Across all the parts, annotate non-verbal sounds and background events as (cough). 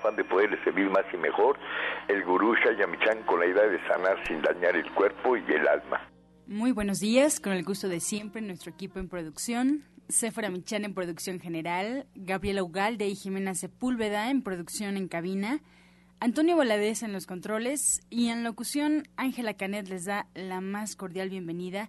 afán de poderle servir más y mejor, el gurú Shayamichan con la idea de sanar sin dañar el cuerpo y el alma. Muy buenos días, con el gusto de siempre, nuestro equipo en producción. Sephora Michan en producción general, Gabriela Ugalde y Jimena Sepúlveda en producción en cabina, Antonio Valadez en los controles y en locución Ángela Canet les da la más cordial bienvenida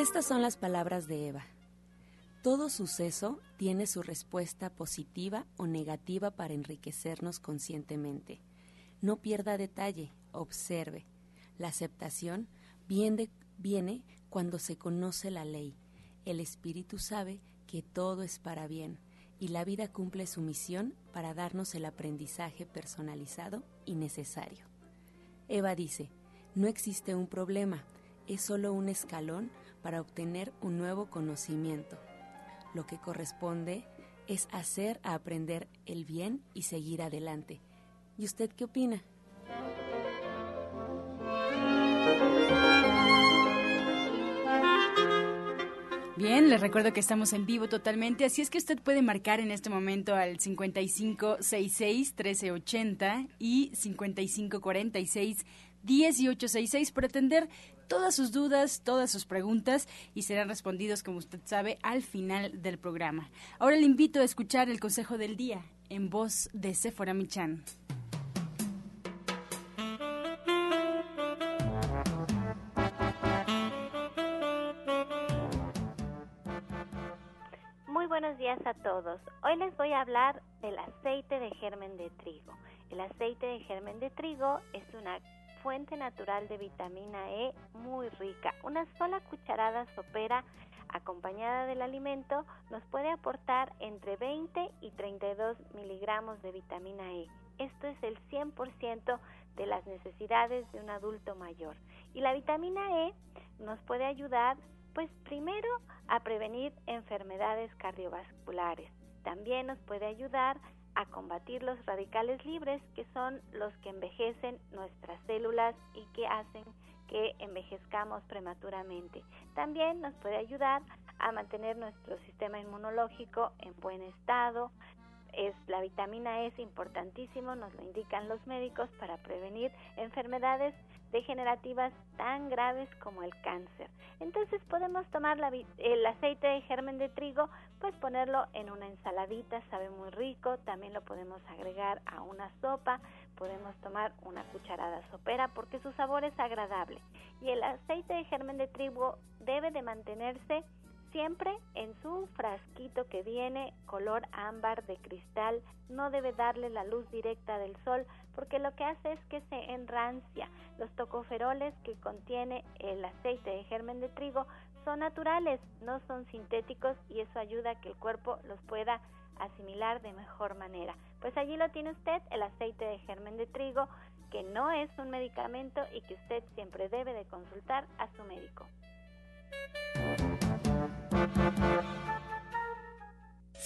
Estas son las palabras de Eva. Todo suceso tiene su respuesta positiva o negativa para enriquecernos conscientemente. No pierda detalle, observe. La aceptación viene, cuando se conoce la ley. El espíritu sabe que todo es para bien y la vida cumple su misión para darnos el aprendizaje personalizado y necesario. Eva dice, no existe un problema, es solo un escalón para obtener un nuevo conocimiento. Lo que corresponde es hacer a aprender el bien y seguir adelante. ¿Y usted qué opina? Bien, les recuerdo que estamos en vivo totalmente, así es que usted puede marcar en este momento al 5566-1380 y 5546-1866 para atender todas sus dudas, todas sus preguntas y serán respondidos, como usted sabe, al final del programa. Ahora le invito a escuchar el consejo del día en voz de Sephora Michan. buenos días a todos. Hoy les voy a hablar del aceite de germen de trigo. El aceite de germen de trigo es una fuente natural de vitamina E muy rica. Una sola cucharada sopera acompañada del alimento nos puede aportar entre 20 y 32 miligramos de vitamina E. Esto es el 100% de las necesidades de un adulto mayor. Y la vitamina E nos puede ayudar pues primero a prevenir enfermedades cardiovasculares. También nos puede ayudar combatir los radicales libres, que son los que envejecen nuestras células y que hacen que envejezcamos prematuramente. También nos puede ayudar a mantener nuestro sistema inmunológico en buen estado. Es la vitamina E es importantísimo, nos lo indican los médicos para prevenir enfermedades degenerativas tan graves como el cáncer. Entonces podemos tomar el aceite de germen de trigo, pues ponerlo en una ensaladita, sabe muy rico, también lo podemos agregar a una sopa, podemos tomar una cucharada sopera porque su sabor es agradable. Y el aceite de germen de trigo debe de mantenerse siempre en su frasquito que viene color ámbar de cristal, no debe darle la luz directa del sol porque lo que hace es que se enrancia. Los tocoferoles que contiene el aceite de germen de trigo son naturales, no son sintéticos y eso ayuda a que el cuerpo los pueda asimilar de mejor manera. Pues allí lo tiene usted, el aceite de germen de trigo, que no es un medicamento y que usted siempre debe de consultar a su médico.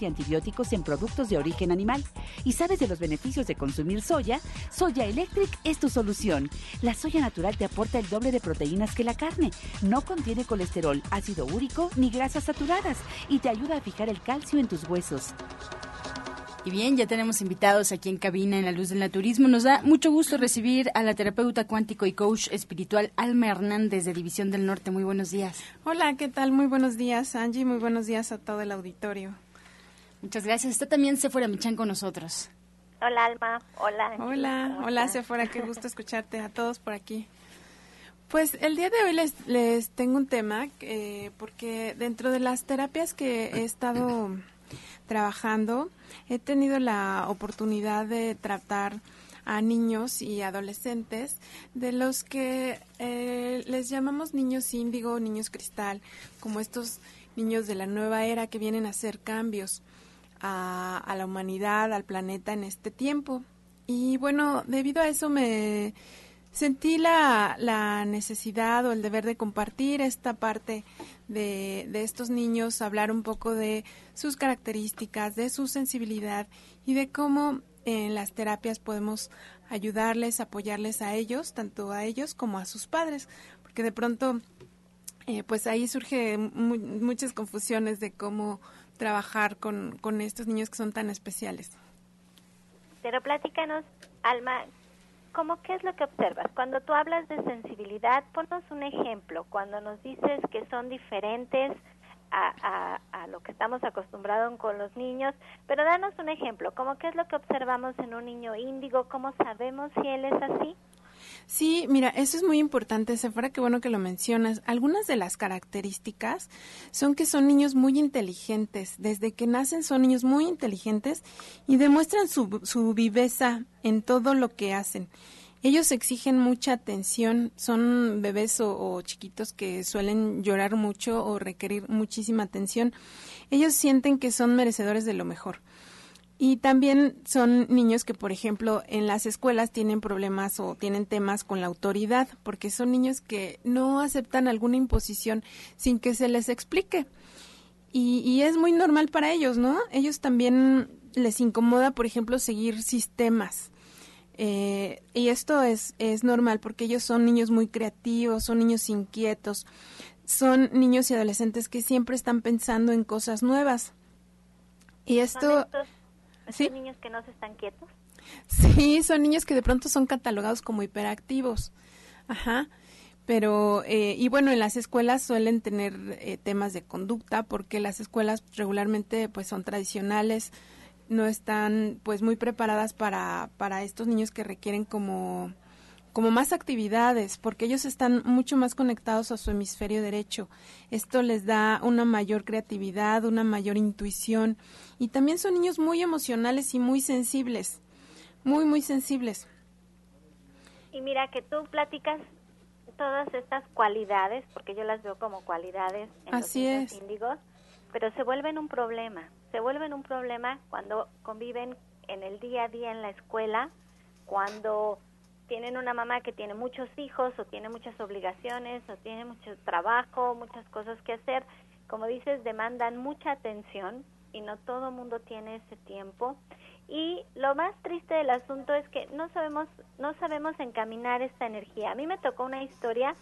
y antibióticos en productos de origen animal y sabes de los beneficios de consumir soya, Soya Electric es tu solución. La soya natural te aporta el doble de proteínas que la carne, no contiene colesterol, ácido úrico ni grasas saturadas y te ayuda a fijar el calcio en tus huesos. Y bien, ya tenemos invitados aquí en cabina en la luz del naturismo. Nos da mucho gusto recibir a la terapeuta cuántico y coach espiritual Alma Hernández de División del Norte. Muy buenos días. Hola, ¿qué tal? Muy buenos días, Angie. Muy buenos días a todo el auditorio. Muchas gracias. Está también Sephora Michan con nosotros. Hola, Alma. Hola. Hola, hola, Sephora. Qué (laughs) gusto escucharte a todos por aquí. Pues el día de hoy les, les tengo un tema eh, porque dentro de las terapias que he estado trabajando he tenido la oportunidad de tratar a niños y adolescentes de los que eh, les llamamos niños índigo, niños cristal, como estos niños de la nueva era que vienen a hacer cambios a, a la humanidad, al planeta en este tiempo. Y bueno, debido a eso me sentí la, la, necesidad o el deber de compartir esta parte de, de, estos niños, hablar un poco de sus características, de su sensibilidad y de cómo en las terapias podemos ayudarles, apoyarles a ellos, tanto a ellos como a sus padres, porque de pronto eh, pues ahí surge muchas confusiones de cómo trabajar con, con estos niños que son tan especiales. Pero platícanos, Alma, ¿cómo qué es lo que observas? Cuando tú hablas de sensibilidad, ponnos un ejemplo. Cuando nos dices que son diferentes a, a, lo que estamos acostumbrados con los niños, pero danos un ejemplo. ¿Cómo qué es lo que observamos en un niño índigo? ¿Cómo sabemos si él es así? Sí, mira, eso es muy importante, Sephora, qué bueno que lo mencionas. Algunas de las características son que son niños muy inteligentes. Desde que nacen son niños muy inteligentes y demuestran su, su viveza en todo lo que hacen. Ellos exigen mucha atención, son bebés o, chiquitos que suelen llorar mucho o requerir muchísima atención. Ellos sienten que son merecedores de lo mejor. Y también son niños que, por ejemplo, en las escuelas tienen problemas o tienen temas con la autoridad, porque son niños que no aceptan alguna imposición sin que se les explique. Y, y es muy normal para ellos, ¿no? Ellos también les incomoda, por ejemplo, seguir sistemas. Eh, y esto es, es normal porque ellos son niños muy creativos, son niños inquietos, son niños y adolescentes que siempre están pensando en cosas nuevas. Y esto... ¿Sí? niños que no se están quietos? Sí, son niños que de pronto son catalogados como hiperactivos. Ajá. Pero, eh, y bueno, en las escuelas suelen tener eh, temas de conducta porque las escuelas regularmente pues son tradicionales, no están pues muy preparadas para, para estos niños que requieren como como más actividades, porque ellos están mucho más conectados a su hemisferio derecho. Esto les da una mayor creatividad, una mayor intuición y también son niños muy emocionales y muy sensibles, muy, muy sensibles. Y mira que tú platicas todas estas cualidades, porque yo las veo como cualidades en Así los es. índigos, pero se vuelven un problema. Se vuelven un problema cuando conviven en el día a día en la escuela, cuando tienen una mamá que tiene muchos hijos o tiene muchas obligaciones o tiene mucho trabajo, muchas cosas que hacer, como dices, demandan mucha atención y no todo mundo tiene ese tiempo. Y lo más triste del asunto es que no sabemos, no sabemos encaminar esta energía. A mí me tocó una historia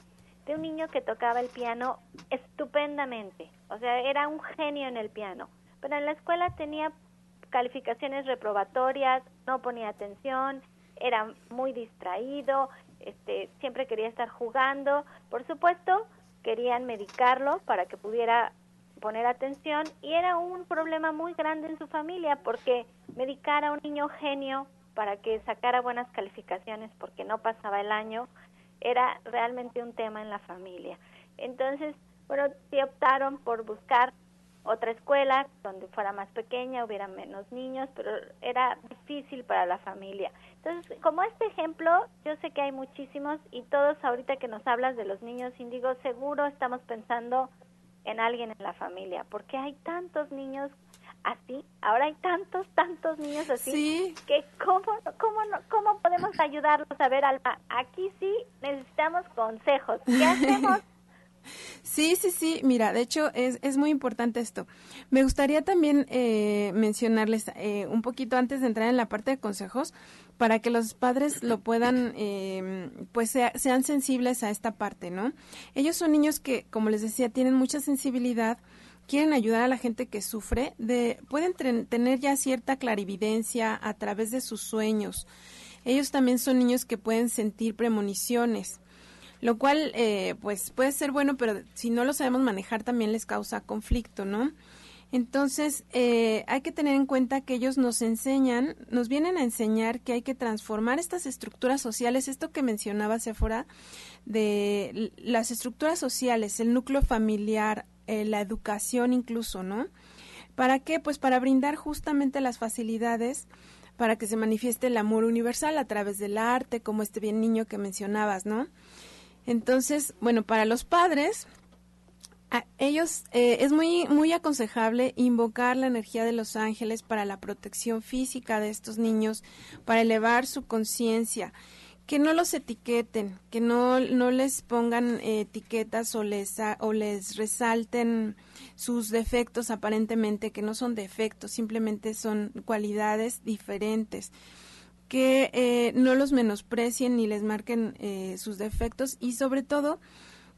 de un niño que tocaba el piano estupendamente, o sea, era un genio en el piano, pero en la escuela tenía calificaciones reprobatorias, no ponía atención, era muy distraído, este, siempre quería estar jugando. Por supuesto, querían medicarlo para que pudiera poner atención y era un problema muy grande en su familia porque medicar a un niño genio para que sacara buenas calificaciones porque no pasaba el año era realmente un tema en la familia. Entonces, bueno, sí optaron por buscar otra escuela donde fuera más pequeña, hubiera menos niños, pero era difícil para la familia. Entonces, como este ejemplo, yo sé que hay muchísimos y todos ahorita que nos hablas de los niños índigos, seguro estamos pensando en alguien en la familia, porque hay tantos niños así, ahora hay tantos, tantos niños así, que cómo, cómo, cómo podemos ayudarlos a ver, Alma, aquí sí necesitamos consejos. ¿Qué hacemos? (laughs) Sí, sí, sí. Mira, de hecho es, es muy importante esto. Me gustaría también eh, mencionarles eh, un poquito antes de entrar en la parte de consejos para que los padres lo puedan, eh, pues sean sensibles a esta parte, ¿no? Ellos son niños que, como les decía, tienen mucha sensibilidad quieren ayudar a la gente que sufre, de, pueden tener ya cierta clarividencia a través de sus sueños. Ellos también son niños que pueden sentir premoniciones lo cual eh, pues puede ser bueno, pero si no lo sabemos manejar también les causa conflicto, ¿no? Entonces, eh, hay que tener en cuenta que ellos nos enseñan, nos vienen a enseñar que hay que transformar estas estructuras sociales, esto que mencionaba Sephora, de las estructuras sociales, el núcleo familiar, eh, la educación incluso, ¿no? ¿Para qué? Pues para brindar justamente las facilidades para que se manifieste el amor universal a través del arte, como este bien niño que mencionabas, ¿no? Entonces, bueno, para los padres, a ellos eh, es muy muy aconsejable invocar la energía de los ángeles para la protección física de estos niños, para elevar su conciencia, que no los etiqueten, que no, no les pongan etiquetas o les o les resalten sus defectos aparentemente que no son defectos, simplemente son cualidades diferentes que eh, no los menosprecien ni les marquen eh, sus defectos y sobre todo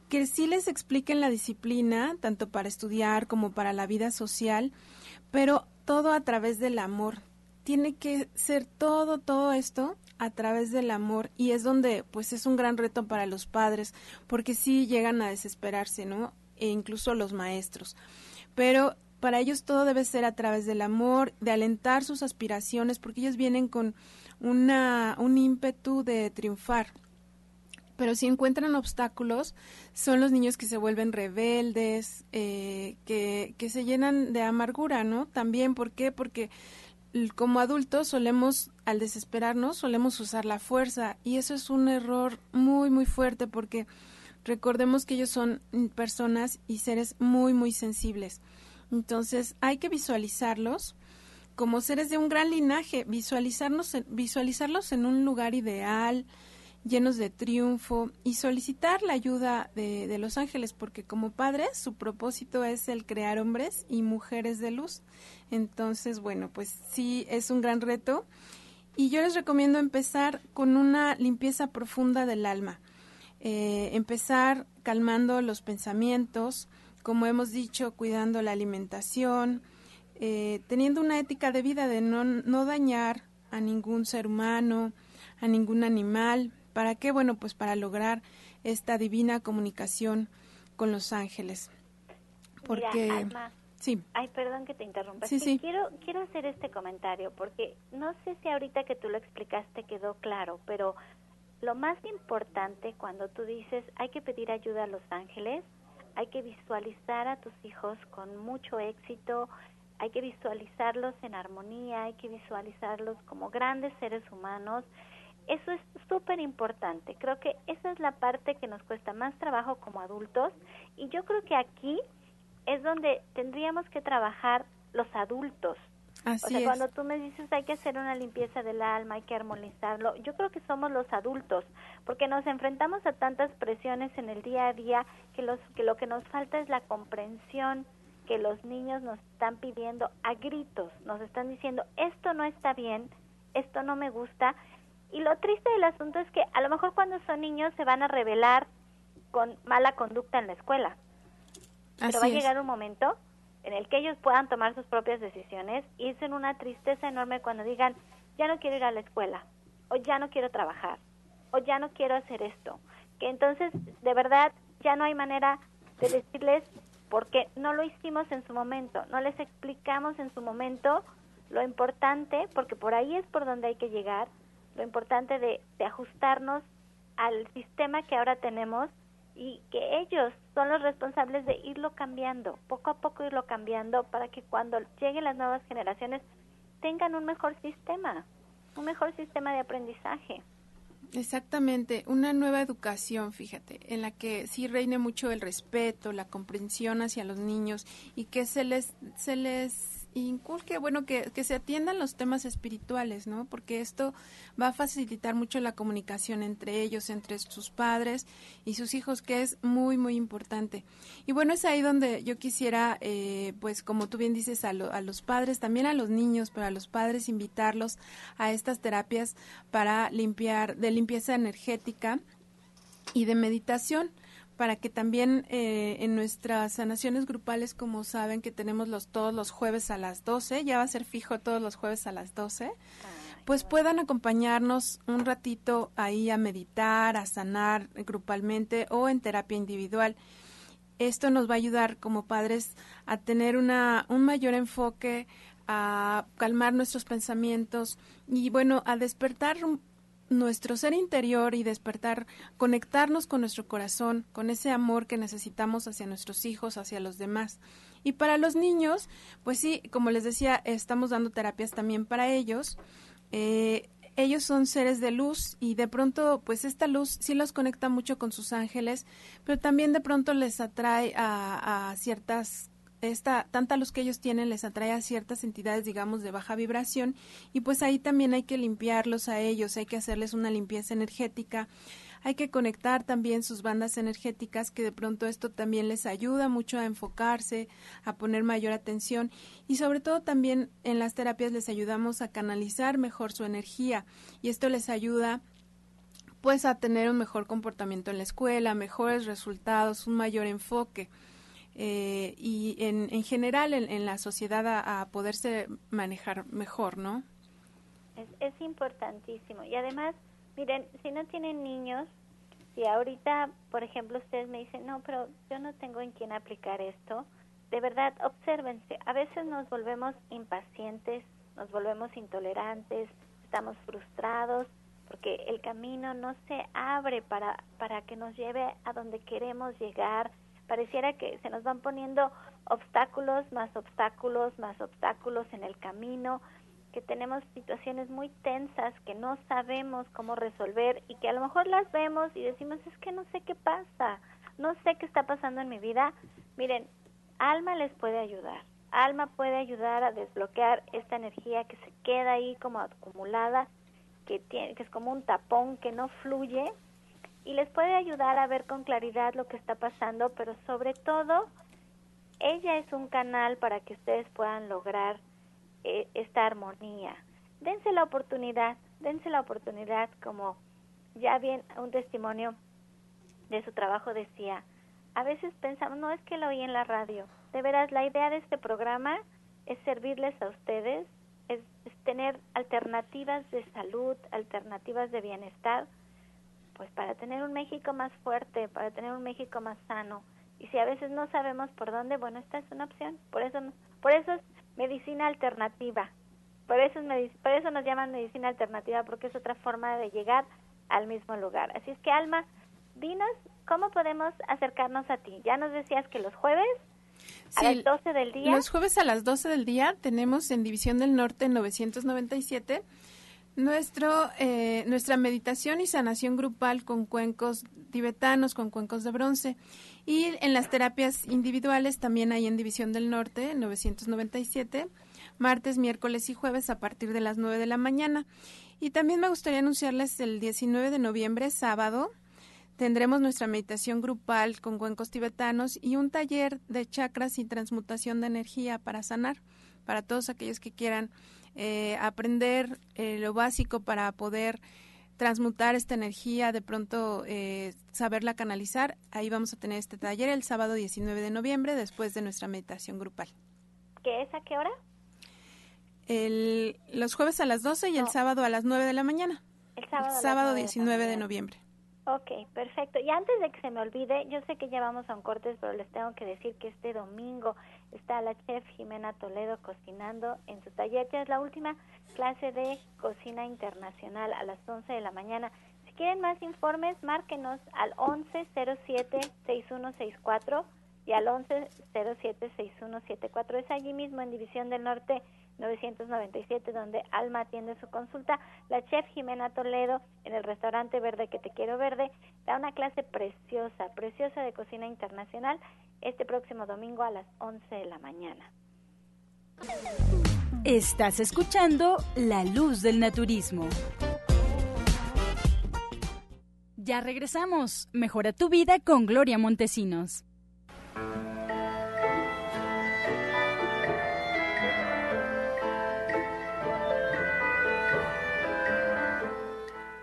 que sí les expliquen la disciplina, tanto para estudiar como para la vida social, pero todo a través del amor. Tiene que ser todo, todo esto a través del amor y es donde pues es un gran reto para los padres porque sí llegan a desesperarse, ¿no? E incluso los maestros. Pero para ellos todo debe ser a través del amor, de alentar sus aspiraciones porque ellos vienen con una, un ímpetu de triunfar pero si encuentran obstáculos, son los niños que se vuelven rebeldes, eh, que, que se llenan de amargura, ¿no? También, ¿por qué? Porque como adultos solemos, al desesperarnos, solemos usar la fuerza y eso es un error muy, muy fuerte porque recordemos que ellos son personas y seres muy, muy sensibles. Entonces hay que visualizarlos como seres de un gran linaje, visualizarnos, visualizarlos en un lugar ideal, llenos de triunfo y solicitar la ayuda de, los ángeles, porque como padres su propósito es el crear hombres y mujeres de luz. Entonces, bueno, pues sí, es un gran reto. Y yo les recomiendo empezar con una limpieza profunda del alma. Eh, empezar calmando los pensamientos, como hemos dicho, cuidando la alimentación, eh, teniendo una ética de vida de no, no dañar a ningún ser humano, a ningún animal, ¿Para qué? Bueno, pues para lograr esta divina comunicación con los ángeles. Porque sí. Ay, perdón que te interrumpa. Sí, sí. Quiero quiero hacer este comentario porque no sé si ahorita que tú lo explicaste quedó claro, pero lo más importante cuando tú dices hay que pedir ayuda a los ángeles, hay que visualizar a tus hijos con mucho éxito, hay que visualizarlos en armonía, hay que visualizarlos como grandes seres humanos eso es súper importante. Creo que esa es la parte que nos cuesta más trabajo como adultos y yo creo que aquí es donde tendríamos que trabajar los adultos. Así o sea, cuando tú me dices hay que hacer una limpieza del alma, hay que armonizarlo, yo creo que somos los adultos, porque nos enfrentamos a tantas presiones en el día a día que, los, que lo que nos falta es la comprensión que los niños nos están pidiendo a gritos, nos están diciendo esto no está bien, esto no me gusta, y lo triste del asunto es que a lo mejor cuando son niños se van a revelar con mala conducta en la escuela. Pero va a llegar un momento en el que ellos puedan tomar sus propias decisiones es en una tristeza enorme cuando digan, ya no quiero ir a la escuela, o ya no quiero trabajar, o ya no quiero hacer esto. Que entonces, de verdad, ya no hay manera de decirles porque no lo hicimos en su momento, no les explicamos en su momento lo importante, porque por ahí es por donde hay que llegar, lo importante de, ajustarnos al sistema que ahora tenemos y que ellos son los responsables de irlo cambiando, poco a poco irlo cambiando para que cuando lleguen las nuevas generaciones tengan un mejor sistema, un mejor sistema de aprendizaje. Exactamente, una nueva educación, fíjate, en la que sí reine mucho el respeto, la comprensión hacia los niños y que se les se les inculque, bueno, que, que se atiendan los temas espirituales, ¿no? Porque esto va a facilitar mucho la comunicación entre ellos, entre sus padres y sus hijos, que es muy, muy importante. Y bueno, es ahí donde yo quisiera, eh, pues como tú bien dices, a, a los padres, también a los niños, pero a los padres invitarlos a estas terapias para limpiar, de limpieza energética y de meditación para que también eh, en nuestras sanaciones grupales, como saben que tenemos los todos los jueves a las 12, ya va a ser fijo todos los jueves a las 12, pues puedan acompañarnos un ratito ahí a meditar, a sanar grupalmente o en terapia individual. esto nos va a ayudar como padres a tener una, un mayor enfoque, a calmar nuestros pensamientos y bueno, a despertar nuestro ser interior y despertar, conectarnos con nuestro corazón, con ese amor que necesitamos hacia nuestros hijos, hacia los demás. Y para los niños, pues sí, como les decía, estamos dando terapias también para ellos. Eh, ellos son seres de luz y de pronto pues esta luz sí los conecta mucho con sus ángeles, pero también de pronto les atrae a, ciertas esta tanta luz que ellos tienen les atrae a ciertas entidades digamos de baja vibración y pues ahí también hay que limpiarlos a ellos, hay que hacerles una limpieza energética hay que conectar también sus bandas energéticas, que de pronto esto también les ayuda mucho a enfocarse, a poner mayor atención y sobre todo también en las terapias les ayudamos a canalizar mejor su energía y esto les ayuda pues a tener un mejor comportamiento en la escuela, mejores resultados, un mayor enfoque. Eh, y en, en general en, la sociedad a, poderse manejar mejor, ¿no? Es, es importantísimo. Y además, Miren, si no tienen niños, si ahorita, por ejemplo, ustedes me dicen, no, pero yo no tengo en quién aplicar esto, de verdad, obsérvense. A veces nos volvemos impacientes, nos volvemos intolerantes, estamos frustrados porque el camino no se abre para, para que nos lleve a donde queremos llegar. Pareciera que se nos van poniendo obstáculos, más obstáculos, más obstáculos en el camino que tenemos situaciones muy tensas que no sabemos cómo resolver y que a lo mejor las vemos y decimos, es que no sé qué pasa, no sé qué está pasando en mi vida. Miren, Alma les puede ayudar. Alma puede ayudar a desbloquear esta energía que se queda ahí como acumulada, que, tiene, que es como un tapón que no fluye y les puede ayudar a ver con claridad lo que está pasando, pero sobre todo, ella es un canal para que ustedes puedan lograr eh, esta armonía. Dense la oportunidad, dense la oportunidad, como ya bien un testimonio de su trabajo decía, a veces pensamos, no es que lo oí en la radio, de veras la idea de este programa es servirles a ustedes, es, tener alternativas de salud, alternativas de bienestar, pues para tener un México más fuerte, para tener un México más sano. Y si a veces no sabemos por dónde, bueno, esta es una opción. Por eso, por eso medicina alternativa. Por eso, por eso nos llaman medicina alternativa, porque es otra forma de llegar al mismo lugar. Así es que, Alma, dinos cómo podemos acercarnos a ti. Ya nos decías que los jueves a las 12 del día. Los jueves a las 12 del día tenemos en División del Norte 997 nuestro, eh, nuestra meditación y sanación grupal con cuencos tibetanos, con cuencos de bronce. Y en las terapias individuales también hay en División del Norte, 997, martes, miércoles y jueves a partir de las 9 de la mañana. Y también me gustaría anunciarles el 19 de noviembre, sábado, tendremos nuestra meditación grupal con cuencos tibetanos y un taller de chakras y transmutación de energía para sanar, para todos aquellos que quieran eh, aprender eh, lo básico para poder transmutar esta energía, de pronto eh, saberla canalizar. Ahí vamos a tener este taller el sábado 19 de noviembre después de nuestra meditación grupal. ¿Qué es a qué hora? El, los jueves a las 12 y el sábado a las 9 de la mañana. El sábado, el sábado 19 de noviembre. Ok, perfecto. Y antes de que se me olvide, yo sé que ya vamos a un cortes, pero les tengo que decir que este domingo está la chef Jimena Toledo cocinando en su taller. Ya es la última clase de cocina internacional a las 11 de la mañana. Si quieren más informes, márquenos al 1107-6164 y al 1107-6174. Es allí mismo en División del Norte 997, donde Alma atiende su consulta. La chef Jimena Toledo, en el restaurante Verde que te quiero verde, da una clase preciosa, preciosa de cocina internacional este próximo domingo a las 11 de la mañana. Estás escuchando La Luz del Naturismo. Ya regresamos. Mejora tu vida con Gloria Montesinos.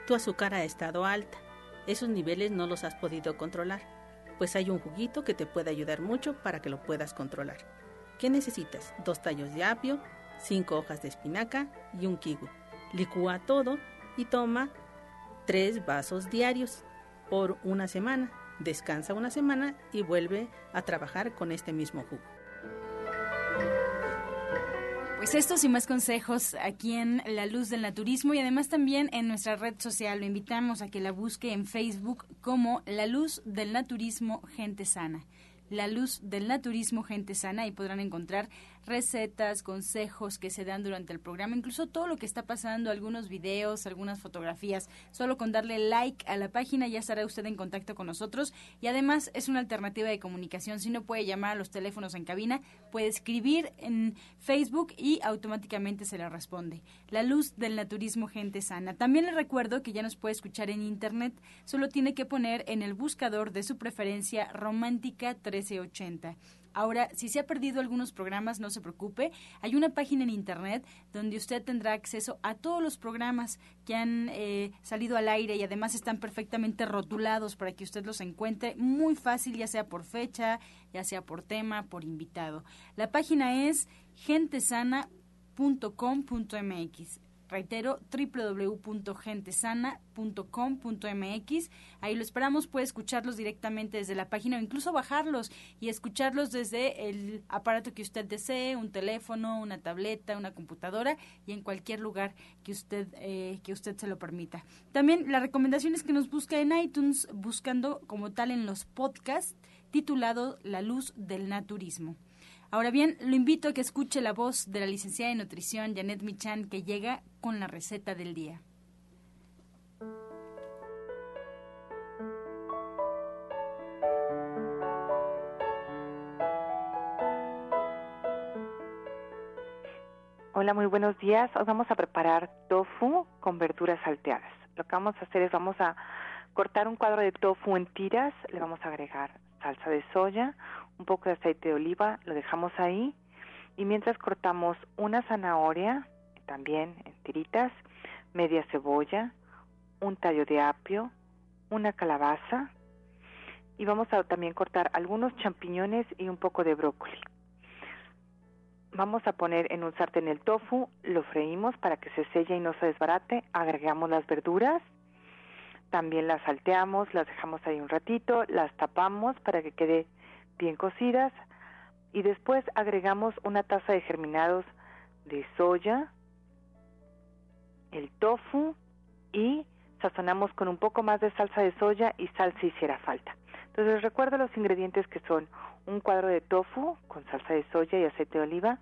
Tu azúcar ha estado alta. Esos niveles no los has podido controlar, pues hay un juguito que te puede ayudar mucho para que lo puedas controlar. ¿Qué necesitas? Dos tallos de apio, cinco hojas de espinaca y un kiwi. Licúa todo y toma tres vasos diarios por una semana. descansa una semana y vuelve a trabajar con este mismo jugo. Pues estos y más consejos aquí en La Luz del Naturismo y además también en nuestra red social. Lo invitamos a que la busque en Facebook como La Luz del Naturismo Gente Sana. La Luz del Naturismo Gente Sana y podrán encontrar recetas, consejos que se dan durante el programa, incluso todo lo que está pasando, algunos videos, algunas fotografías. Solo con darle like a la página ya estará usted en contacto con nosotros y además es una alternativa de comunicación. Si no puede llamar a los teléfonos en cabina, puede escribir en Facebook y automáticamente se le responde. La luz del naturismo gente sana. También le recuerdo que ya nos puede escuchar en internet, solo tiene que poner en el buscador de su preferencia Romántica 1380 Ahora, si se ha perdido algunos programas, no se preocupe. Hay una página en Internet donde usted tendrá acceso a todos los programas que han eh, salido al aire y además están perfectamente rotulados para que usted los encuentre muy fácil, ya sea por fecha, ya sea por tema, por invitado. La página es gentesana.com.mx. Reitero, www.gentesana.com.mx. Ahí lo esperamos. Puede escucharlos directamente desde la página o incluso bajarlos y escucharlos desde el aparato que usted desee, un teléfono, una tableta, una computadora y en cualquier lugar que usted, eh, que usted se lo permita. También la recomendación es que nos busque en iTunes buscando como tal en los podcasts titulado La luz del naturismo. Ahora bien, lo invito a que escuche la voz de la licenciada en nutrición Janet Michan que llega la receta del día. Hola, muy buenos días. Hoy vamos a preparar tofu con verduras salteadas. Lo que vamos a hacer es vamos a cortar un cuadro de tofu en tiras, le vamos a agregar salsa de soya, un poco de aceite de oliva, lo dejamos ahí y mientras cortamos una zanahoria, también en tiritas, media cebolla, un tallo de apio, una calabaza y vamos a también cortar algunos champiñones y un poco de brócoli. Vamos a poner en un sartén el tofu, lo freímos para que se selle y no se desbarate, agregamos las verduras, también las salteamos, las dejamos ahí un ratito, las tapamos para que quede bien cocidas y después agregamos una taza de germinados de soya, tofu y sazonamos con un poco más de salsa de soya y sal si hiciera falta. Entonces recuerdo los ingredientes que son un cuadro de tofu con salsa de soya y aceite de oliva,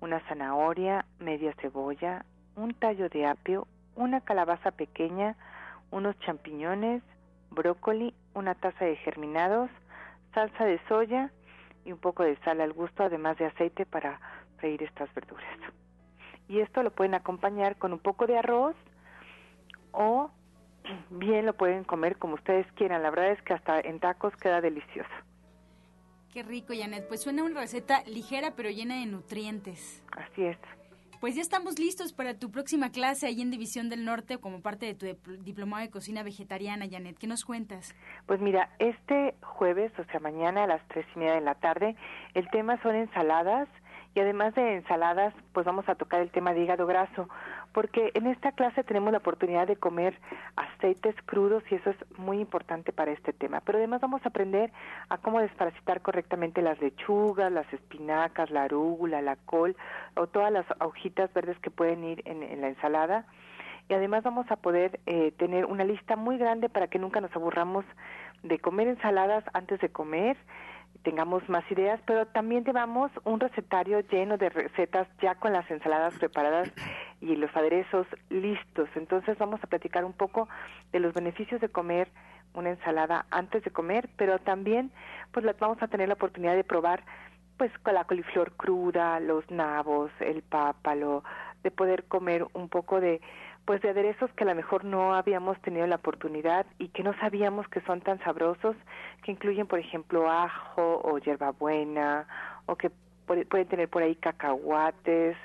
una zanahoria, media cebolla, un tallo de apio, una calabaza pequeña, unos champiñones, brócoli, una taza de germinados, salsa de soya y un poco de sal al gusto, además de aceite para freír estas verduras. Y esto lo pueden acompañar con un poco de arroz o (clears throat) bien lo pueden comer como ustedes quieran. La verdad es que hasta en tacos queda delicioso. Qué rico, Janet. Pues suena una receta ligera pero llena de nutrientes. Así es. Pues ya estamos listos para tu próxima clase ahí en División del Norte como parte de tu diplomado de cocina vegetariana, Janet. ¿Qué nos cuentas? Pues mira, este jueves, o sea, mañana a las tres y media de la tarde, el tema son ensaladas y además de ensaladas, pues vamos a tocar el tema de hígado graso, porque en esta clase tenemos la oportunidad de comer aceites crudos y eso es muy importante para este tema. Pero además vamos a aprender a cómo desparasitar correctamente las lechugas, las espinacas, la arúgula, la col o todas las hojitas verdes que pueden ir en, la ensalada. Y además vamos a poder eh, tener una lista muy grande para que nunca nos aburramos de comer ensaladas antes de comer tengamos más ideas, pero también llevamos un recetario lleno de recetas ya con las ensaladas preparadas y los aderezos listos. Entonces vamos a platicar un poco de los beneficios de comer una ensalada antes de comer, pero también pues vamos a tener la oportunidad de probar pues con la coliflor cruda, los nabos, el pápalo, de poder comer un poco de pues de aderezos que a lo mejor no habíamos tenido la oportunidad y que no sabíamos que son tan sabrosos, que incluyen, por ejemplo, ajo o hierbabuena, o que pueden tener por ahí cacahuates,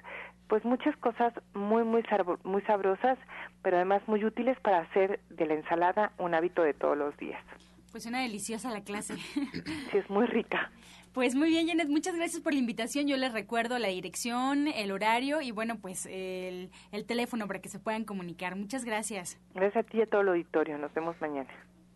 pues muchas cosas muy, muy, muy sabrosas, pero además muy útiles para hacer de la ensalada un hábito de todos los días. Pues una deliciosa la clase. Sí, es muy rica. Pues muy bien, Janet, muchas gracias por la invitación. Yo les recuerdo la dirección, el horario y bueno, pues el, el teléfono para que se puedan comunicar. Muchas gracias. Gracias a ti y a todo el auditorio. Nos vemos mañana.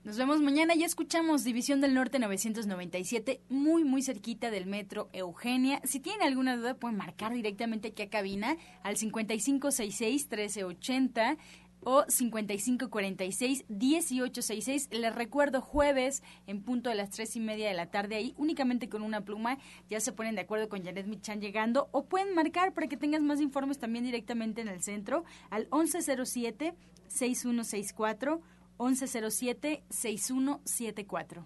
Nos vemos mañana. Ya escuchamos División del Norte 997, muy, muy cerquita del metro Eugenia. Si tienen alguna duda, pueden marcar directamente aquí a cabina al 5566-1380 o 5546-1866. Les recuerdo, jueves en punto de las tres y media de la tarde, ahí únicamente con una pluma, ya se ponen de acuerdo con Janet Michan llegando, o pueden marcar para que tengas más informes también directamente en el centro al 1107-6164 1107-6174.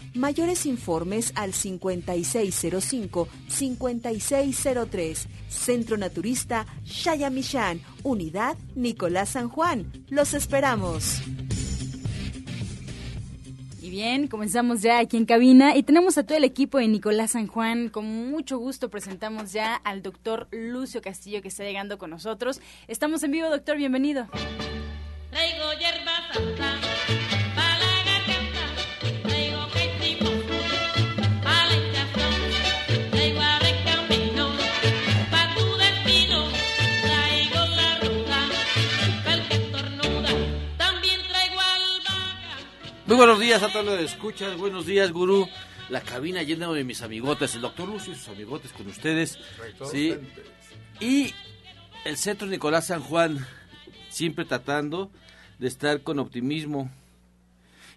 Mayores informes al 5605-5603. Centro Naturista Shayamishan, Unidad Nicolás San Juan. Los esperamos bien, comenzamos ya aquí en cabina y tenemos a todo el equipo de Nicolás San Juan. Con mucho gusto presentamos ya al doctor Lucio Castillo que está llegando con nosotros. Estamos en vivo, doctor, bienvenido. Muy buenos días a todos los que escuchan. Buenos días, gurú. La cabina llena de mis amigotes. El doctor Lucio y sus amigotes con ustedes. Sí. Y el Centro Nicolás San Juan, siempre tratando de estar con optimismo.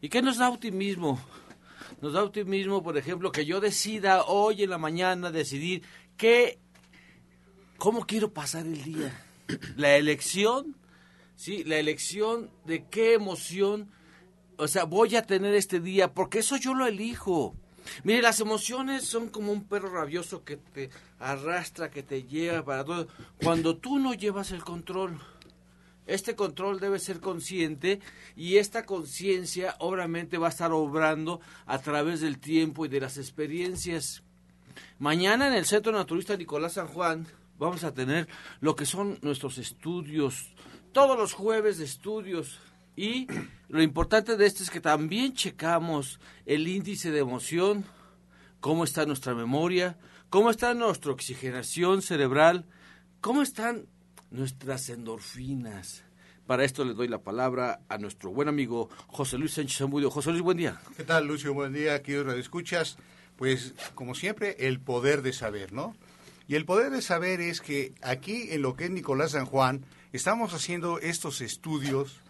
¿Y qué nos da optimismo? Nos da optimismo, por ejemplo, que yo decida hoy en la mañana decidir qué, cómo quiero pasar el día. La elección, sí, la elección de qué emoción o sea, voy a tener este día, porque eso yo lo elijo. Mire, las emociones son como un perro rabioso que te arrastra, que te lleva para todo. Cuando tú no llevas el control, este control debe ser consciente y esta conciencia obviamente va a estar obrando a través del tiempo y de las experiencias. Mañana en el Centro Naturista Nicolás San Juan vamos a tener lo que son nuestros estudios, todos los jueves estudios y lo importante de esto es que también checamos el índice de emoción, cómo está nuestra memoria, cómo está nuestra oxigenación cerebral, cómo están nuestras endorfinas. Para esto le doy la palabra a nuestro buen amigo José Luis Sánchez Zambudio. José Luis, buen día. ¿Qué tal, Lucio? Buen día, Radio Escuchas. Pues, como siempre, el poder de saber, ¿no? Y el poder de saber es que aquí, en lo que es Nicolás San Juan, estamos haciendo estos estudios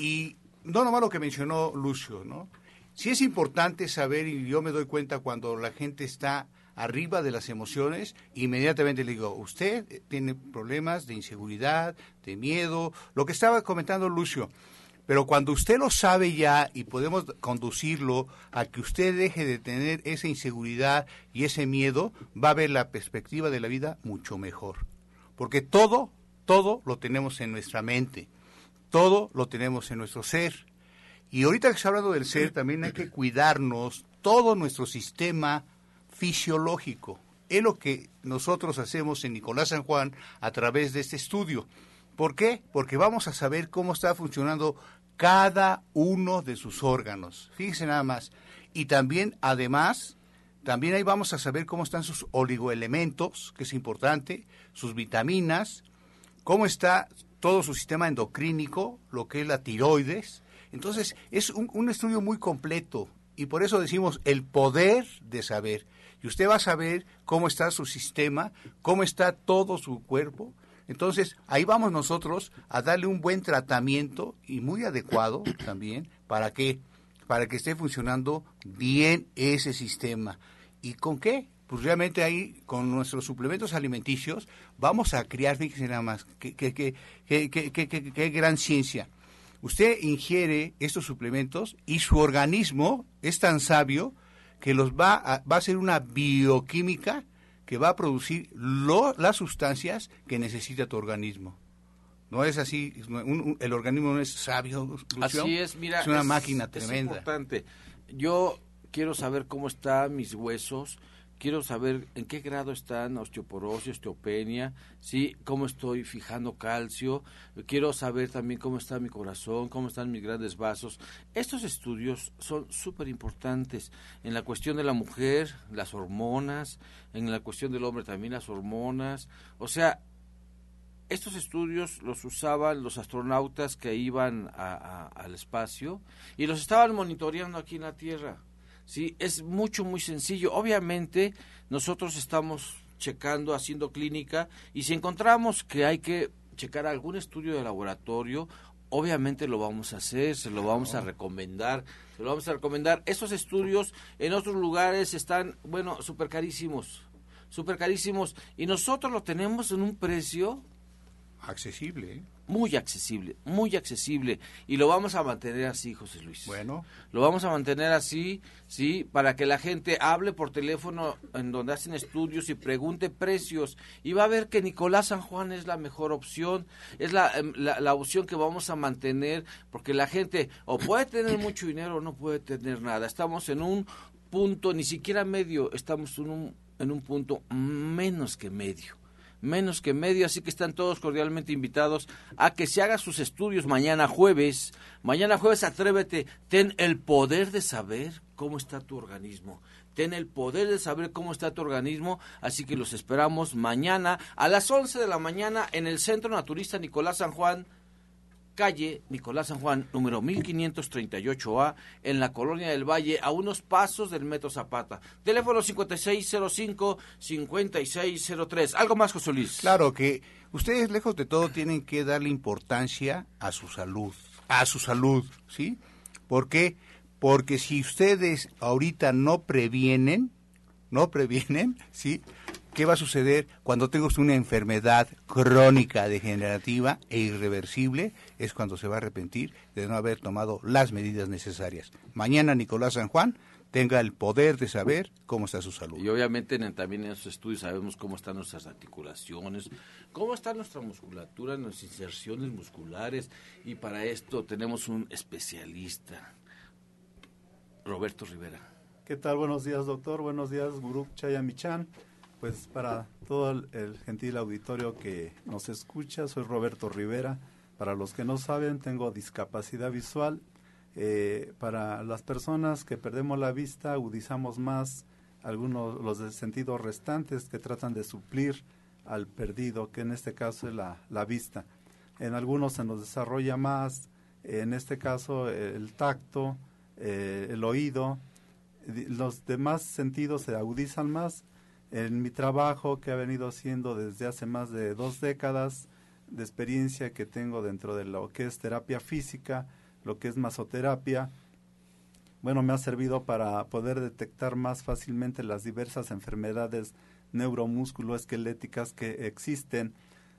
y no nomás lo que mencionó Lucio, ¿no? Sí es importante saber, y yo me doy cuenta cuando la gente está arriba de las emociones, inmediatamente le digo, usted tiene problemas de inseguridad, de miedo, lo que estaba comentando Lucio. Pero cuando usted lo sabe ya y podemos conducirlo a que usted deje de tener esa inseguridad y ese miedo, va a ver la perspectiva de la vida mucho mejor. Porque todo, todo lo tenemos en nuestra mente. Todo lo tenemos en nuestro ser. Y ahorita que está hablando del ser, también hay que cuidarnos todo nuestro sistema fisiológico. Es lo que nosotros hacemos en Nicolás San Juan a través de este estudio. ¿Por qué? Porque vamos a saber cómo está funcionando cada uno de sus órganos. Fíjense nada más. Y también, además, también ahí vamos a saber cómo están sus oligoelementos, que es importante, sus vitaminas, cómo está todo su sistema endocrínico, lo que es la tiroides. Entonces, es un, un estudio muy completo y por eso decimos el poder de saber. Y usted va a saber cómo está su sistema, cómo está todo su cuerpo. Entonces, ahí vamos nosotros a darle un buen tratamiento y muy adecuado también para que para que esté funcionando bien ese sistema. ¿Y con qué? Pues realmente ahí, con nuestros suplementos alimenticios, vamos a criar, fíjense nada más, qué, qué, qué, qué gran ciencia. Usted ingiere estos suplementos y su organismo es tan sabio que los va a, va a hacer una bioquímica que va a producir lo, las sustancias que necesita tu organismo. No es así, el organismo no es sabio. Así es, mira. Es una máquina tremenda. Es importante. Yo quiero saber cómo están mis huesos, quiero saber en qué grado están osteoporosis, osteopenia, sí, cómo estoy fijando calcio, quiero saber también cómo está mi corazón, cómo están mis grandes vasos. Estos estudios son súper importantes en la cuestión de la mujer, las hormonas, en la cuestión del hombre también las hormonas, o sea, estos estudios los usaban los astronautas que iban al espacio y los estaban monitoreando aquí en la Tierra. Sí, es mucho, muy sencillo. Obviamente, nosotros estamos checando, haciendo clínica, y si encontramos que hay que checar algún estudio de laboratorio, obviamente lo vamos a hacer, se lo vamos a recomendar, se lo vamos a recomendar. Esos estudios en otros lugares están, bueno, súper carísimos, súper carísimos, y nosotros lo tenemos en un precio accesible. Muy accesible, muy accesible. Y lo vamos a mantener así, José Luis. Bueno. Lo vamos a mantener así, sí, para que la gente hable por teléfono en donde hacen estudios y pregunte precios. Y va a ver que Nicolás San Juan es la mejor opción, es la, em, la, la opción que vamos a mantener, porque la gente o puede tener mucho dinero o no puede tener nada. Estamos en un punto, ni siquiera medio, estamos en un, en un punto menos que medio menos que medio, así que están todos cordialmente invitados a que se haga sus estudios mañana jueves. Mañana jueves atrévete, ten el poder de saber cómo está tu organismo. Ten el poder de saber cómo está tu organismo, así que los esperamos mañana a las 11 de la mañana en el Centro Naturista Nicolás San Juan calle Nicolás San Juan, número 1538A, en la Colonia del Valle, a unos pasos del Metro Zapata. Teléfono 5605-5603. ¿Algo más, José Luis? Claro que ustedes, lejos de todo, tienen que darle importancia a su salud. A su salud, ¿sí? ¿Por qué? Porque si ustedes ahorita no previenen, no previenen, (laughs) ¿sí? ¿Qué va a suceder cuando tengo una enfermedad crónica, degenerativa e irreversible? Es cuando se va a arrepentir de no haber tomado las medidas necesarias. Mañana Nicolás San Juan tenga el poder de saber cómo está su salud. Y obviamente también en esos estudios sabemos cómo están nuestras articulaciones, cómo está nuestra musculatura, nuestras inserciones musculares y para esto tenemos un especialista, Roberto Rivera. ¿Qué tal? Buenos días, doctor. Buenos días, Gurú Chayamichan. Pues para todo el, gentil auditorio que nos escucha, soy Roberto Rivera. Para los que no saben, tengo discapacidad visual. Eh, para las personas que perdemos la vista, agudizamos más algunos los sentidos restantes que tratan de suplir al perdido, que en este caso es la, la vista. En algunos se nos desarrolla más, en este caso el tacto, eh, el oído, los demás sentidos se agudizan más en mi trabajo que ha venido haciendo desde hace más de dos décadas de experiencia que tengo dentro de lo que es terapia física, lo que es masoterapia, bueno, me ha servido para poder detectar más fácilmente las diversas enfermedades neuromusculoesqueléticas que existen.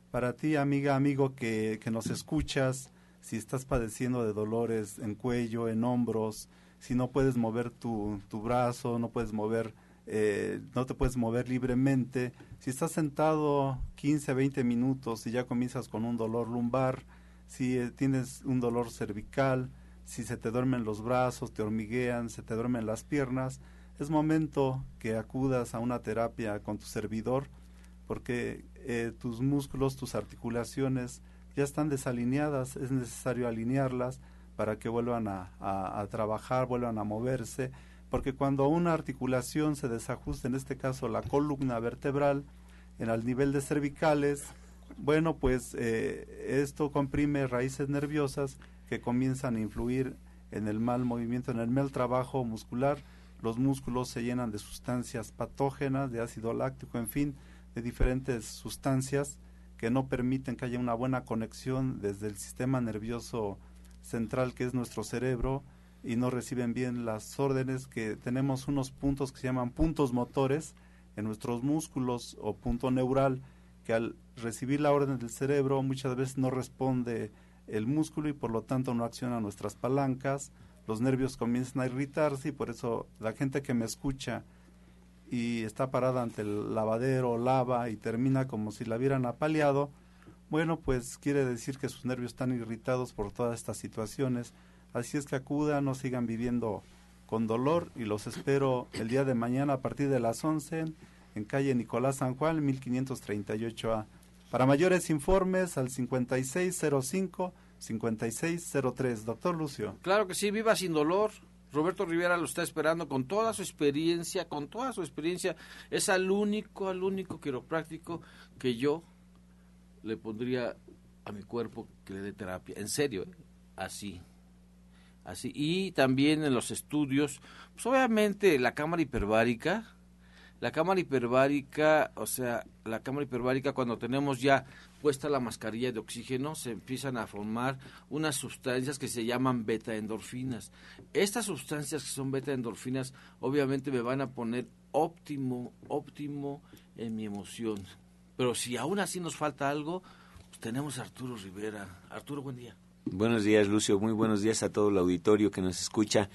Para ti, amiga, amigo, que, que nos escuchas, si estás padeciendo de dolores en cuello, en hombros, si no puedes mover tu, tu brazo, no puedes mover eh, no te puedes mover libremente. Si estás sentado 15, 20 minutos y ya comienzas con un dolor lumbar, si eh, tienes un dolor cervical, si se te duermen los brazos, te hormiguean, se te duermen las piernas, es momento que acudas a una terapia con tu servidor porque eh, tus músculos, tus articulaciones ya están desalineadas, es necesario alinearlas para que vuelvan a trabajar, vuelvan a moverse porque cuando una articulación se desajusta, en este caso la columna vertebral, en el nivel de cervicales, Bueno, pues eh, esto comprime raíces nerviosas que comienzan a influir en el mal movimiento, en el mal trabajo muscular. Los músculos se llenan de sustancias patógenas, de ácido láctico, en fin, de diferentes sustancias que no permiten que haya una buena conexión desde el sistema nervioso central que es nuestro cerebro y no reciben bien las órdenes que tenemos unos puntos que se llaman puntos motores en nuestros músculos o punto neural que al recibir la orden del cerebro muchas veces no responde el músculo y por lo tanto no acciona nuestras palancas, los nervios comienzan a irritarse y por eso la gente que me escucha y está parada ante el lavadero, lava y termina como si la hubieran apaleado, bueno, pues quiere decir que sus nervios están irritados por todas estas situaciones. Así es que acudan, no sigan viviendo con dolor y los espero el día de mañana a partir de las 11 en calle Nicolás San Juan, 1538A. Para mayores informes al 5605-5603. Doctor Lucio. Claro que sí, viva sin dolor. Roberto Rivera lo está esperando con toda su experiencia, con toda su experiencia. Es al único, al único quiropráctico que yo le pondría a mi cuerpo que le dé terapia. En serio, ¿eh? así. Así. Y también en los estudios, pues obviamente la cámara hiperbárica, la cámara hiperbárica, o sea, la cámara hiperbárica cuando tenemos ya puesta la mascarilla de oxígeno se empiezan a formar unas sustancias que se llaman beta-endorfinas. Estas sustancias que son beta-endorfinas obviamente me van a poner óptimo, óptimo en mi emoción. Pero si aún así nos falta algo, pues tenemos a Arturo Rivera. Arturo, buen día. Buenos días, Lucio. Muy buenos días a todo el auditorio que nos escucha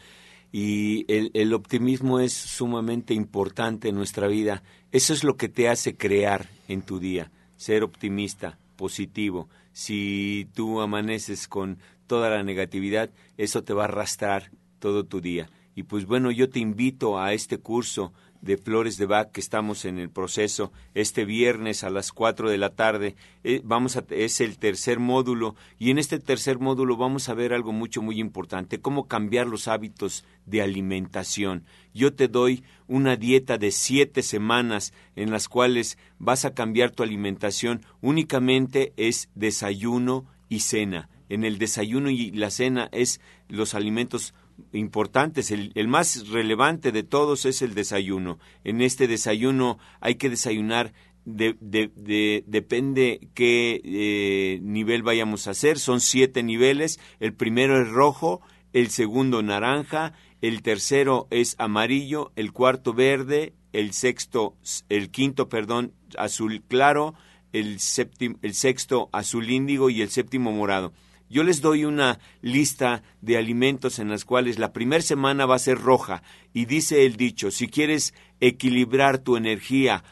y el, optimismo es sumamente importante en nuestra vida. Eso es lo que te hace crear en tu día, ser optimista, positivo. Si tú amaneces con toda la negatividad, eso te va a arrastrar todo tu día. Y pues bueno, yo te invito a este curso de Flores de Bach que estamos en el proceso este viernes a las 4 de la tarde. Eh, vamos a, es el tercer módulo y en este tercer módulo vamos a ver algo mucho, muy importante, cómo cambiar los hábitos de alimentación. Yo te doy una dieta de siete semanas en las cuales vas a cambiar tu alimentación. Únicamente es desayuno y cena. En el desayuno y la cena es los alimentos importantes. El, más relevante de todos es el desayuno. En este desayuno hay que desayunar de, de, depende qué eh, nivel vayamos a hacer. Son siete niveles. El primero es rojo, el segundo naranja, el tercero es amarillo, el cuarto verde, el sexto, el quinto, perdón, azul claro, el, séptimo, el sexto azul índigo y el séptimo morado. Yo les doy una lista de alimentos en las cuales la primera semana va a ser roja y dice el dicho, si quieres equilibrar tu energía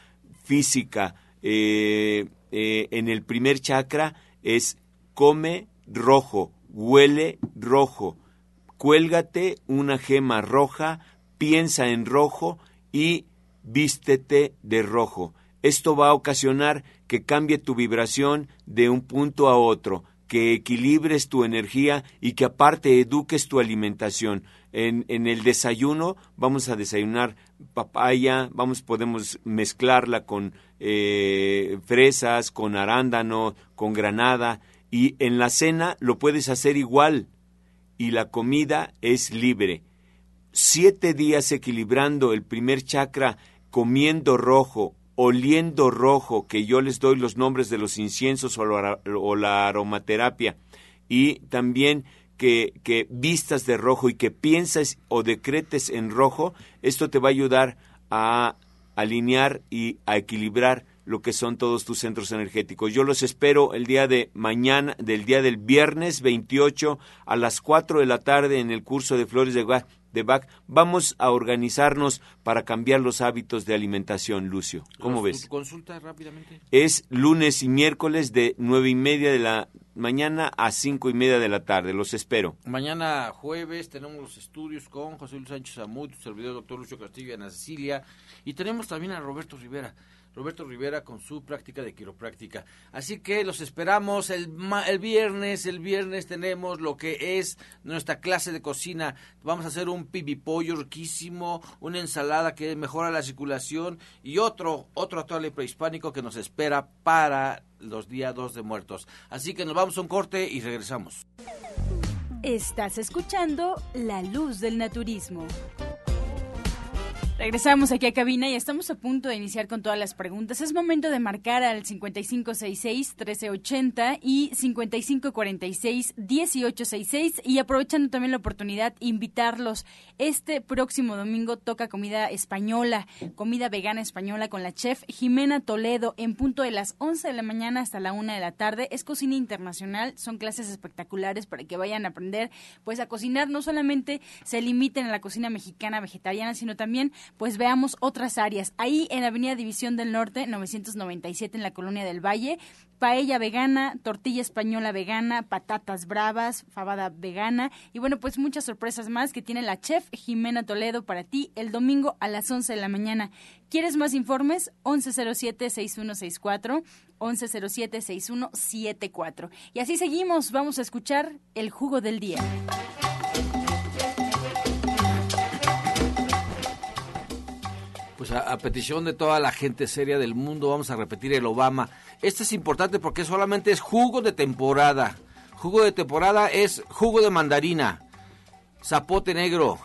física eh, eh, en el primer chakra es come rojo, huele rojo, cuélgate una gema roja, piensa en rojo y vístete de rojo. Esto va a ocasionar que cambie tu vibración de un punto a otro que equilibres tu energía y que aparte eduques tu alimentación. En, en, el desayuno vamos a desayunar papaya, vamos, podemos mezclarla con eh, fresas, con arándano, con granada y en la cena lo puedes hacer igual y la comida es libre. Siete días equilibrando el primer chakra comiendo rojo, oliendo rojo, que yo les doy los nombres de los inciensos o la, aromaterapia, y también que, que, vistas de rojo y que pienses o decretes en rojo, esto te va a ayudar a alinear y a equilibrar lo que son todos tus centros energéticos. Yo los espero el día de mañana, del día del viernes 28 a las 4 de la tarde en el curso de Flores de de Bach, vamos a organizarnos para cambiar los hábitos de alimentación, Lucio. ¿Cómo ves? Consulta rápidamente. Es lunes y miércoles de nueve y media de la mañana a cinco y media de la tarde. Los espero. Mañana jueves tenemos los estudios con José Luis Sánchez Amut, servidor doctor Lucio Castillo y Ana Cecilia. Y tenemos también a Roberto Rivera. Roberto Rivera con su práctica de quiropráctica. Así que los esperamos el, el viernes. El viernes tenemos lo que es nuestra clase de cocina. Vamos a hacer un pibipollo riquísimo, una ensalada que mejora la circulación y otro, otro atole prehispánico que nos espera para los días 2 de muertos. Así que nos vamos a un corte y regresamos. Estás escuchando La Luz del Naturismo. Regresamos aquí a cabina y estamos a punto de iniciar con todas las preguntas. Es momento de marcar al 5566-1380 y 5546-1866 y aprovechando también la oportunidad, invitarlos. Este próximo domingo toca comida española, comida vegana española con la chef Jimena Toledo en punto de las 11 de la mañana hasta la 1 de la tarde. Es cocina internacional, son clases espectaculares para que vayan a aprender pues a cocinar. No solamente se limiten a la cocina mexicana vegetariana, sino también pues veamos otras áreas. Ahí en Avenida División del Norte, 997 en la Colonia del Valle, paella vegana, tortilla española vegana, patatas bravas, fabada vegana y bueno, pues muchas sorpresas más que tiene la chef Jimena Toledo para ti el domingo a las 11 de la mañana. ¿Quieres más informes? 1107-6164, 1107-6174. Y así seguimos, vamos a escuchar el jugo del día. Pues a, petición de toda la gente seria del mundo, vamos a repetir el Obama. Este es importante porque solamente es jugo de temporada. Jugo de temporada es jugo de mandarina, zapote negro,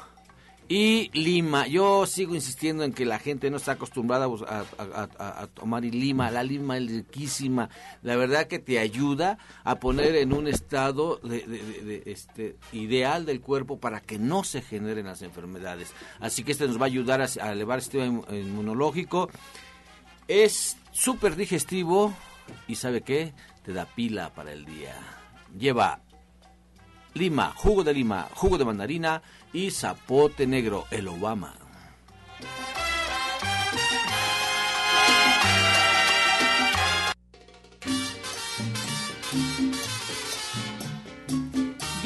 y lima. Yo sigo insistiendo en que la gente no está acostumbrada a, tomar lima. La lima es riquísima. La verdad que te ayuda a poner en un estado de, este, ideal del cuerpo para que no se generen las enfermedades. Así que este nos va a ayudar a, elevar el sistema inmunológico. Es súper digestivo y ¿sabe qué? Te da pila para el día. Lleva lima, jugo de lima, jugo de mandarina, y Zapote Negro, el Obama.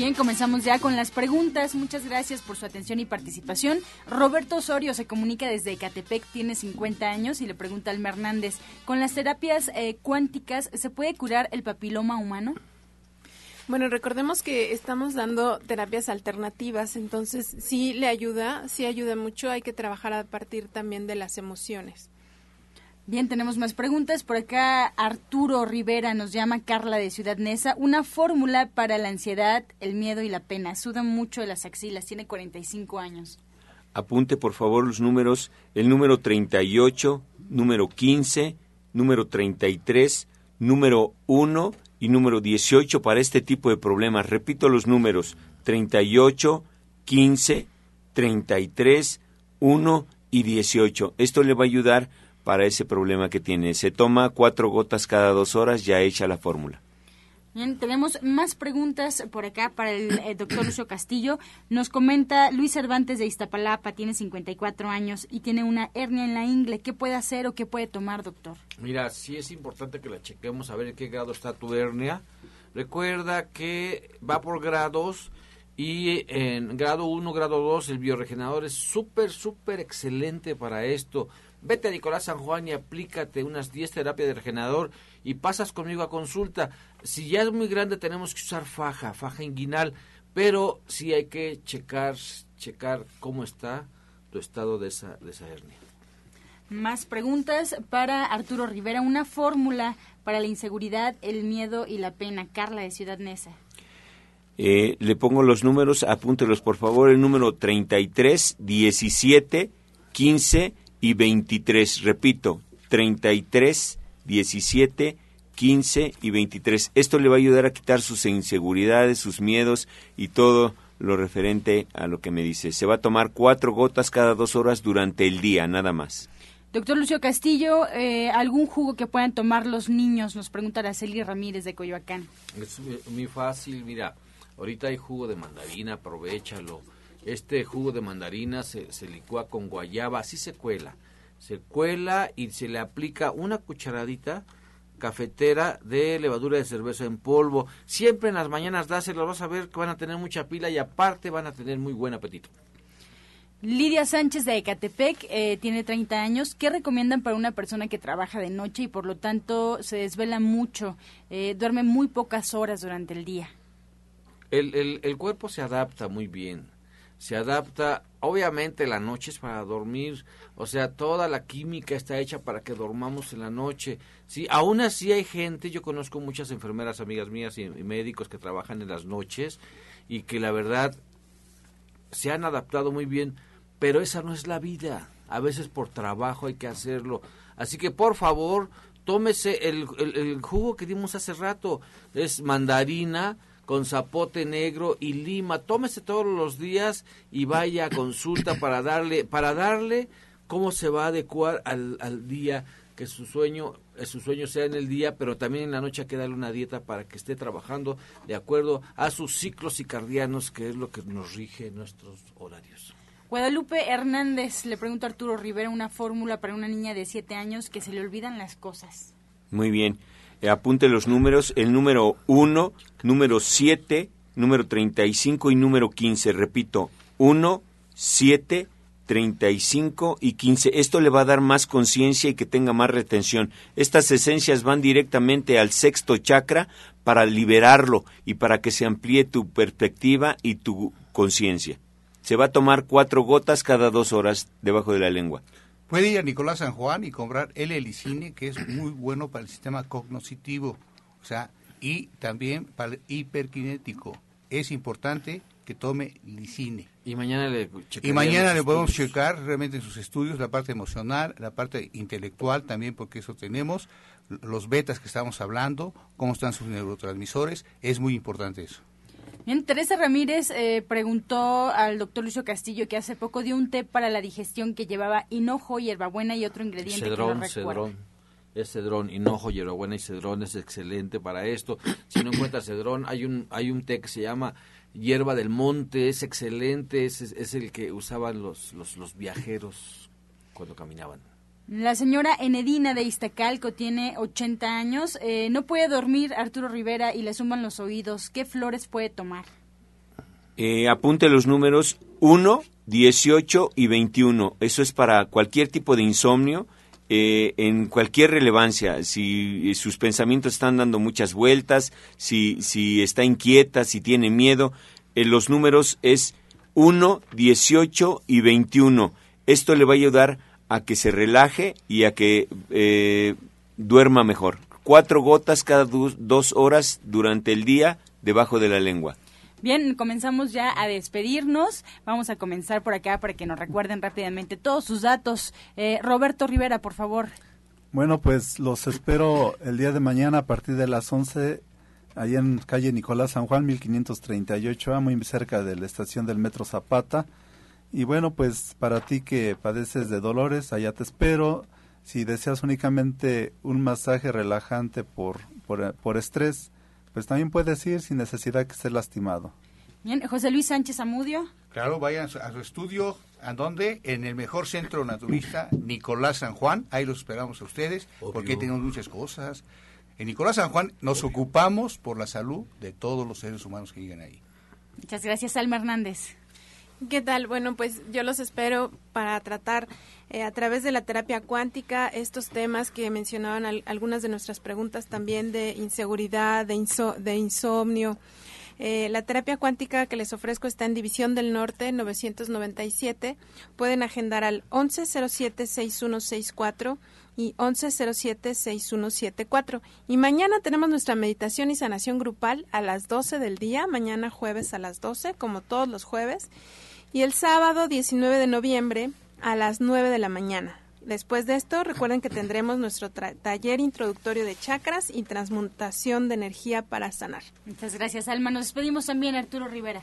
Bien, comenzamos ya con las preguntas. Muchas gracias por su atención y participación. Roberto Osorio se comunica desde Ecatepec, tiene 50 años y le pregunta al Hernández, ¿con las terapias eh, cuánticas se puede curar el papiloma humano? Bueno, recordemos que estamos dando terapias alternativas, entonces sí le ayuda, sí ayuda mucho, hay que trabajar a partir también de las emociones. Bien, tenemos más preguntas. Por acá Arturo Rivera nos llama Carla de Ciudad Neza. Una fórmula para la ansiedad, el miedo y la pena. Suda mucho de las axilas, tiene 45 años. Apunte por favor los números, el número 38, número 15, número 33, número 1 y número 18 para este tipo de problemas. Repito los números 38, 15, 33, 1 y 18. Esto le va a ayudar para ese problema que tiene. Se toma cuatro gotas cada dos horas, ya hecha la fórmula. Bien, tenemos más preguntas por acá para el, eh, doctor Lucio Castillo. Nos comenta Luis Cervantes de Iztapalapa, tiene 54 años y tiene una hernia en la ingle. ¿Qué puede hacer o qué puede tomar, doctor? Mira, sí es importante que la chequemos a ver en qué grado está tu hernia. Recuerda que va por grados y en grado 1, grado 2 el bioregenerador es súper, súper excelente para esto. Vete a Nicolás San Juan y aplícate unas 10 terapias de regenerador y pasas conmigo a consulta. Si ya es muy grande tenemos que usar faja, faja inguinal, pero sí hay que checar, checar cómo está tu estado de esa, de esa hernia. Más preguntas para Arturo Rivera. Una fórmula para la inseguridad, el miedo y la pena. Carla de Ciudad Neza. Eh, le pongo los números, apúntelos por favor. El número 33, 17, 15 y 23. Repito, 33, 17, 15 y 23. Esto le va a ayudar a quitar sus inseguridades, sus miedos y todo lo referente a lo que me dice. Se va a tomar cuatro gotas cada dos horas durante el día, nada más. Doctor Lucio Castillo, eh, ¿algún jugo que puedan tomar los niños? Nos pregunta Araceli Ramírez de Coyoacán. Es muy fácil, mira, ahorita hay jugo de mandarina, aprovechalo. Este jugo de mandarina se, se licúa con guayaba, así se cuela se cuela y se le aplica una cucharadita cafetera de levadura de cerveza en polvo. Siempre en las mañanas dáselo, vas a ver que van a tener mucha pila y aparte van a tener muy buen apetito. Lidia Sánchez de Ecatepec eh, tiene 30 años. ¿Qué recomiendan para una persona que trabaja de noche y por lo tanto se desvela mucho, eh, duerme muy pocas horas durante el día? El, el, el cuerpo se adapta muy bien. Se adapta, obviamente la noche es para dormir, o sea, toda la química está hecha para que dormamos en la noche. Sí, aún así hay gente, yo conozco muchas enfermeras, amigas mías y, médicos que trabajan en las noches y que la verdad se han adaptado muy bien pero esa no es la vida. A veces por trabajo hay que hacerlo. Así que por favor, tómese el, el, jugo que dimos hace rato. Es mandarina con zapote negro y lima. Tómese todos los días y vaya a consulta para darle, para darle cómo se va a adecuar al, al día que su sueño eh, su sueño sea en el día, pero también en la noche hay que darle una dieta para que esté trabajando de acuerdo a sus ciclos circadianos, que es lo que nos rige nuestros horarios. Guadalupe Hernández le pregunta a Arturo Rivera una fórmula para una niña de 7 años que se le olvidan las cosas. Muy bien. Eh, apunte los números. El número 1, número 7, número 35 y número 15. Repito, 1, 7, 35 y 15. Esto le va a dar más conciencia y que tenga más retención. Estas esencias van directamente al sexto chakra para liberarlo y para que se amplíe tu perspectiva y tu conciencia. Se va a tomar cuatro gotas cada dos horas debajo de la lengua. Puede ir a Nicolás San Juan y comprar el helicine, que es muy bueno para el sistema cognitivo, o sea, y también para el hiperkinético. Es importante que tome licine. Y mañana le Y mañana le podemos checar realmente en sus estudios la parte emocional, la parte intelectual también, porque eso tenemos, los betas que estamos hablando, cómo están sus neurotransmisores, es muy importante eso. Bien, Teresa Ramírez eh, preguntó al doctor Lucio Castillo que hace poco dio un té para la digestión que llevaba hinojo, hierbabuena y otro ingrediente cedrón, que no cedrón. Es cedrón, hinojo, hierbabuena y cedrón es excelente para esto. Si no encuentras cedrón, hay un hay un té que se llama hierba del monte, es excelente, es, es el que usaban los, los, los viajeros cuando caminaban. La señora Enedina de Iztacalco tiene 80 años. Eh, no puede dormir Arturo Rivera y le suman los oídos. ¿Qué flores puede tomar? Eh, apunte los números 1, 18 y 21. Eso es para cualquier tipo de insomnio, eh, en cualquier relevancia. Si sus pensamientos están dando muchas vueltas, si, si está inquieta, si tiene miedo, los números es 1, 18 y 21. Esto le va a ayudar a que se relaje y a que eh, duerma mejor. Cuatro gotas cada dos horas durante el día debajo de la lengua. Bien, comenzamos ya a despedirnos. Vamos a comenzar por acá para que nos recuerden rápidamente todos sus datos. Eh, Roberto Rivera, por favor. Bueno, pues los espero el día de mañana a partir de las 11, allá en calle Nicolás San Juan, 1538A, muy cerca de la estación del Metro Zapata. Y bueno, pues para ti que padeces de dolores, allá te espero. Si deseas únicamente un masaje relajante por, por, estrés, pues también puedes ir sin necesidad que estés lastimado. Bien, José Luis Sánchez Amudio. Claro, vayan a su estudio. ¿A dónde? En el mejor centro naturista, Nicolás San Juan. Ahí los esperamos a ustedes, porque tenemos muchas cosas. En Nicolás San Juan nos ocupamos por la salud de todos los seres humanos que llegan ahí. Muchas gracias, Alma Hernández. ¿Qué tal? Bueno, pues yo los espero para tratar eh, a través de la terapia cuántica estos temas que mencionaban algunas de nuestras preguntas también de inseguridad, de, de insomnio. Eh, la terapia cuántica que les ofrezco está en División del Norte 997. Pueden agendar al 1107-6164 y 1107-6174. Y mañana tenemos nuestra meditación y sanación grupal a las 12 del día, mañana jueves a las 12, como todos los jueves. Y el sábado 19 de noviembre a las 9 de la mañana. Después de esto, recuerden que tendremos nuestro taller introductorio de chakras y transmutación de energía para sanar. Muchas gracias, Alma. Nos despedimos también, Arturo Rivera.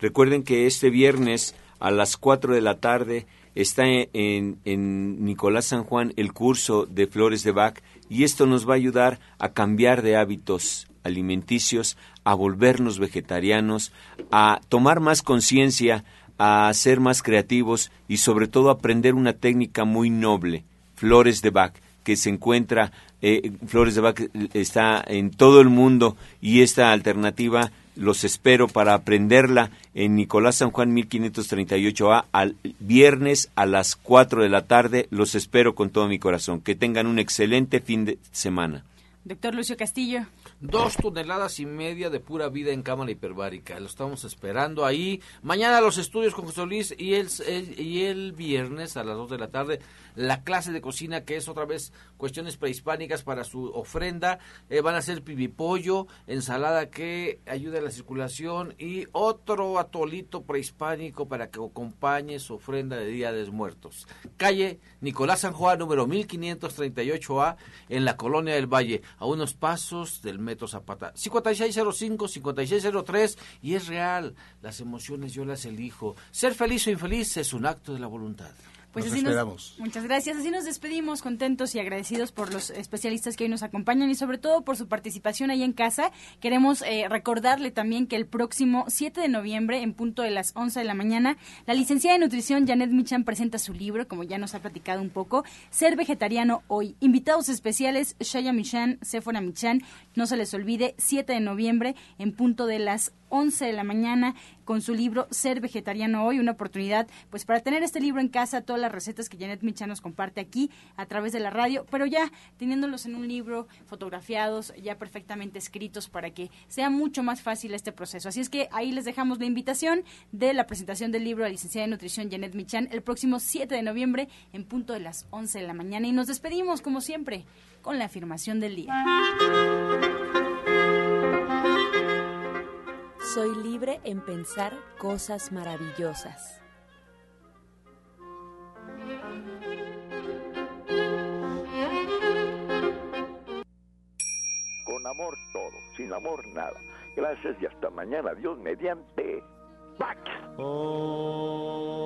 Recuerden que este viernes a las 4 de la tarde está en, en, Nicolás San Juan el curso de Flores de Bach y esto nos va a ayudar a cambiar de hábitos alimenticios, a volvernos vegetarianos, a tomar más conciencia a ser más creativos y sobre todo aprender una técnica muy noble, Flores de Bach. que se encuentra, eh, Flores de Bach está en todo el mundo y esta alternativa los espero para aprenderla en Nicolás San Juan 1538A al viernes a las 4 de la tarde. Los espero con todo mi corazón. Que tengan un excelente fin de semana. Doctor Lucio Castillo. Dos toneladas y media de pura vida en cámara hiperbárica. Lo estamos esperando ahí. Mañana los estudios con José Luis y el, y el viernes a las dos de la tarde la clase de cocina que es otra vez cuestiones prehispánicas para su ofrenda. Eh, van a ser pibipollo, ensalada que ayude a la circulación y otro atolito prehispánico para que acompañe su ofrenda de Día de Muertos. Calle Nicolás San Juan, número 1538A, en la Colonia del Valle, a unos pasos del Metro Zapata. 5605-5603 y es real. Las emociones yo las elijo. Ser feliz o infeliz es un acto de la voluntad. Pues así Nos, muchas gracias. Así nos despedimos contentos y agradecidos por los especialistas que hoy nos acompañan y sobre todo por su participación ahí en casa. Queremos eh, recordarle también que el próximo 7 de noviembre, en punto de las 11 de la mañana, la licenciada de nutrición Janet Michan presenta su libro, como ya nos ha platicado un poco, Ser Vegetariano Hoy. Invitados especiales, Shaya Michan, Sephora Michan. No se les olvide, 7 de noviembre, en punto de las 11 de la mañana con su libro Ser Vegetariano Hoy, una oportunidad pues para tener este libro en casa, todas las recetas que Janet Micha nos comparte aquí a través de la radio, pero ya teniéndolos en un libro fotografiados, ya perfectamente escritos para que sea mucho más fácil este proceso. Así es que ahí les dejamos la invitación de la presentación del libro a la licenciada de nutrición Janet Michan el próximo 7 de noviembre en punto de las 11 de la mañana y nos despedimos como siempre con la afirmación del día. Soy libre en pensar cosas maravillosas. Con amor todo, sin amor nada. Gracias y hasta mañana. Dios mediante. Pax. Oh.